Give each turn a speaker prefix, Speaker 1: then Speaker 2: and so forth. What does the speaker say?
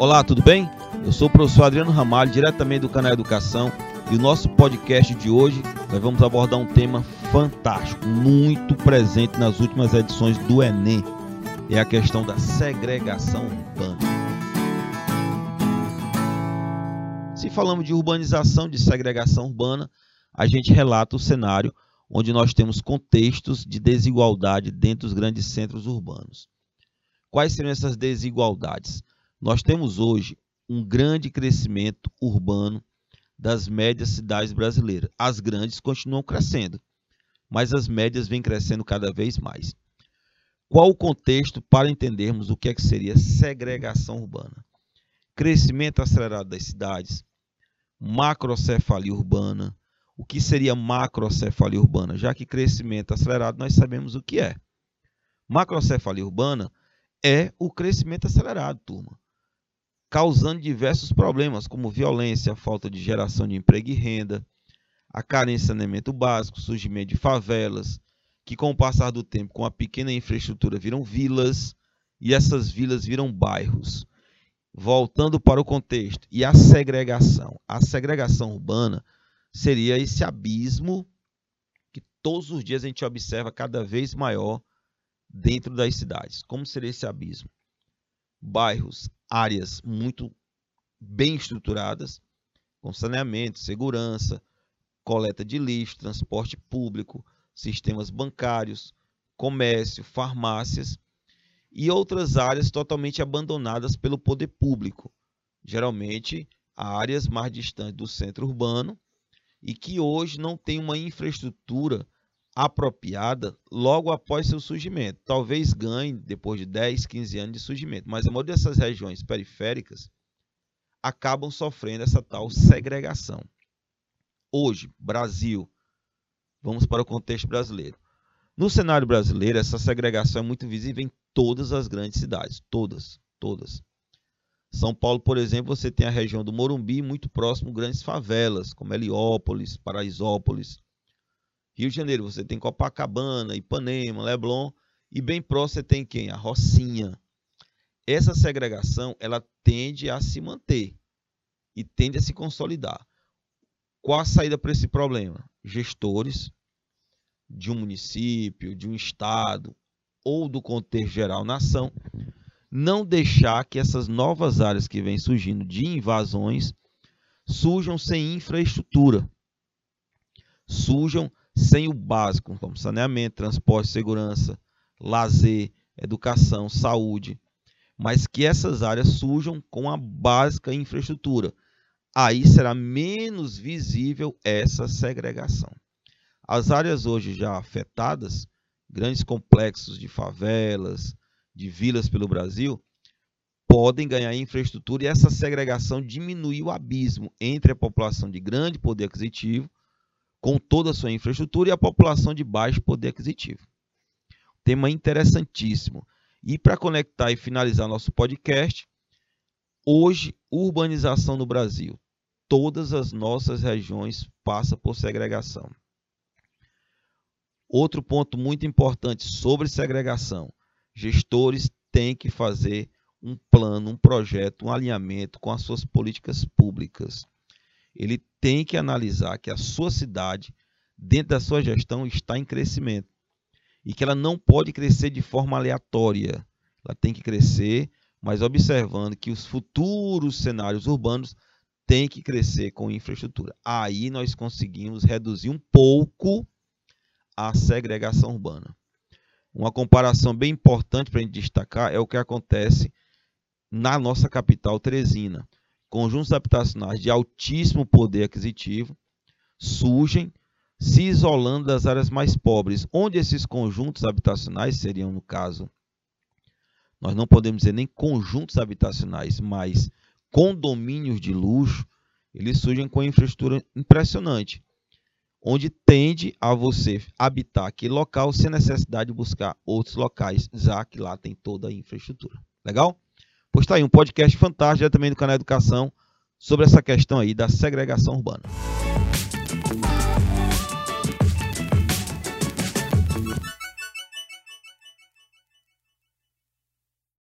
Speaker 1: Olá, tudo bem? Eu sou o professor Adriano Ramalho, diretamente do canal Educação, e o nosso podcast de hoje nós vamos abordar um tema fantástico, muito presente nas últimas edições do Enem. É a questão da segregação urbana. Se falamos de urbanização, de segregação urbana, a gente relata o cenário onde nós temos contextos de desigualdade dentro dos grandes centros urbanos. Quais seriam essas desigualdades? Nós temos hoje um grande crescimento urbano das médias cidades brasileiras. As grandes continuam crescendo, mas as médias vêm crescendo cada vez mais. Qual o contexto para entendermos o que, é que seria segregação urbana? Crescimento acelerado das cidades, macrocefalia urbana. O que seria macrocefalia urbana? Já que crescimento acelerado nós sabemos o que é. Macrocefalia urbana é o crescimento acelerado, turma causando diversos problemas, como violência, falta de geração de emprego e renda, a carência de saneamento básico, surgimento de favelas, que com o passar do tempo, com a pequena infraestrutura, viram vilas, e essas vilas viram bairros. Voltando para o contexto, e a segregação. A segregação urbana seria esse abismo que todos os dias a gente observa cada vez maior dentro das cidades. Como seria esse abismo? Bairros, áreas muito bem estruturadas, com saneamento, segurança, coleta de lixo, transporte público, sistemas bancários, comércio, farmácias e outras áreas totalmente abandonadas pelo poder público, geralmente áreas mais distantes do centro urbano e que hoje não tem uma infraestrutura apropriada logo após seu surgimento. Talvez ganhe depois de 10, 15 anos de surgimento, mas a maioria dessas regiões periféricas acabam sofrendo essa tal segregação. Hoje, Brasil, vamos para o contexto brasileiro. No cenário brasileiro, essa segregação é muito visível em todas as grandes cidades, todas, todas. São Paulo, por exemplo, você tem a região do Morumbi, muito próximo grandes favelas, como Heliópolis, Paraisópolis, Rio de Janeiro, você tem Copacabana, Ipanema, Leblon, e bem próximo você tem quem? A Rocinha. Essa segregação, ela tende a se manter e tende a se consolidar. Qual a saída para esse problema? Gestores de um município, de um estado ou do contexto geral nação, não deixar que essas novas áreas que vêm surgindo de invasões surjam sem infraestrutura, surjam sem o básico, como saneamento, transporte, segurança, lazer, educação, saúde, mas que essas áreas surjam com a básica infraestrutura. Aí será menos visível essa segregação. As áreas hoje já afetadas, grandes complexos de favelas, de vilas pelo Brasil, podem ganhar infraestrutura e essa segregação diminuir o abismo entre a população de grande poder aquisitivo com toda a sua infraestrutura e a população de baixo poder aquisitivo. Tema interessantíssimo. E para conectar e finalizar nosso podcast, hoje, urbanização no Brasil. Todas as nossas regiões passam por segregação. Outro ponto muito importante sobre segregação: gestores têm que fazer um plano, um projeto, um alinhamento com as suas políticas públicas ele tem que analisar que a sua cidade, dentro da sua gestão, está em crescimento e que ela não pode crescer de forma aleatória. Ela tem que crescer, mas observando que os futuros cenários urbanos têm que crescer com infraestrutura. Aí nós conseguimos reduzir um pouco a segregação urbana. Uma comparação bem importante para a gente destacar é o que acontece na nossa capital, Teresina conjuntos habitacionais de altíssimo poder aquisitivo surgem se isolando das áreas mais pobres, onde esses conjuntos habitacionais seriam, no caso, nós não podemos dizer nem conjuntos habitacionais, mas condomínios de luxo, eles surgem com infraestrutura impressionante, onde tende a você habitar aquele local sem necessidade de buscar outros locais, já que lá tem toda a infraestrutura. Legal? Pois está aí um podcast fantástico também do canal Educação sobre essa questão aí da segregação urbana.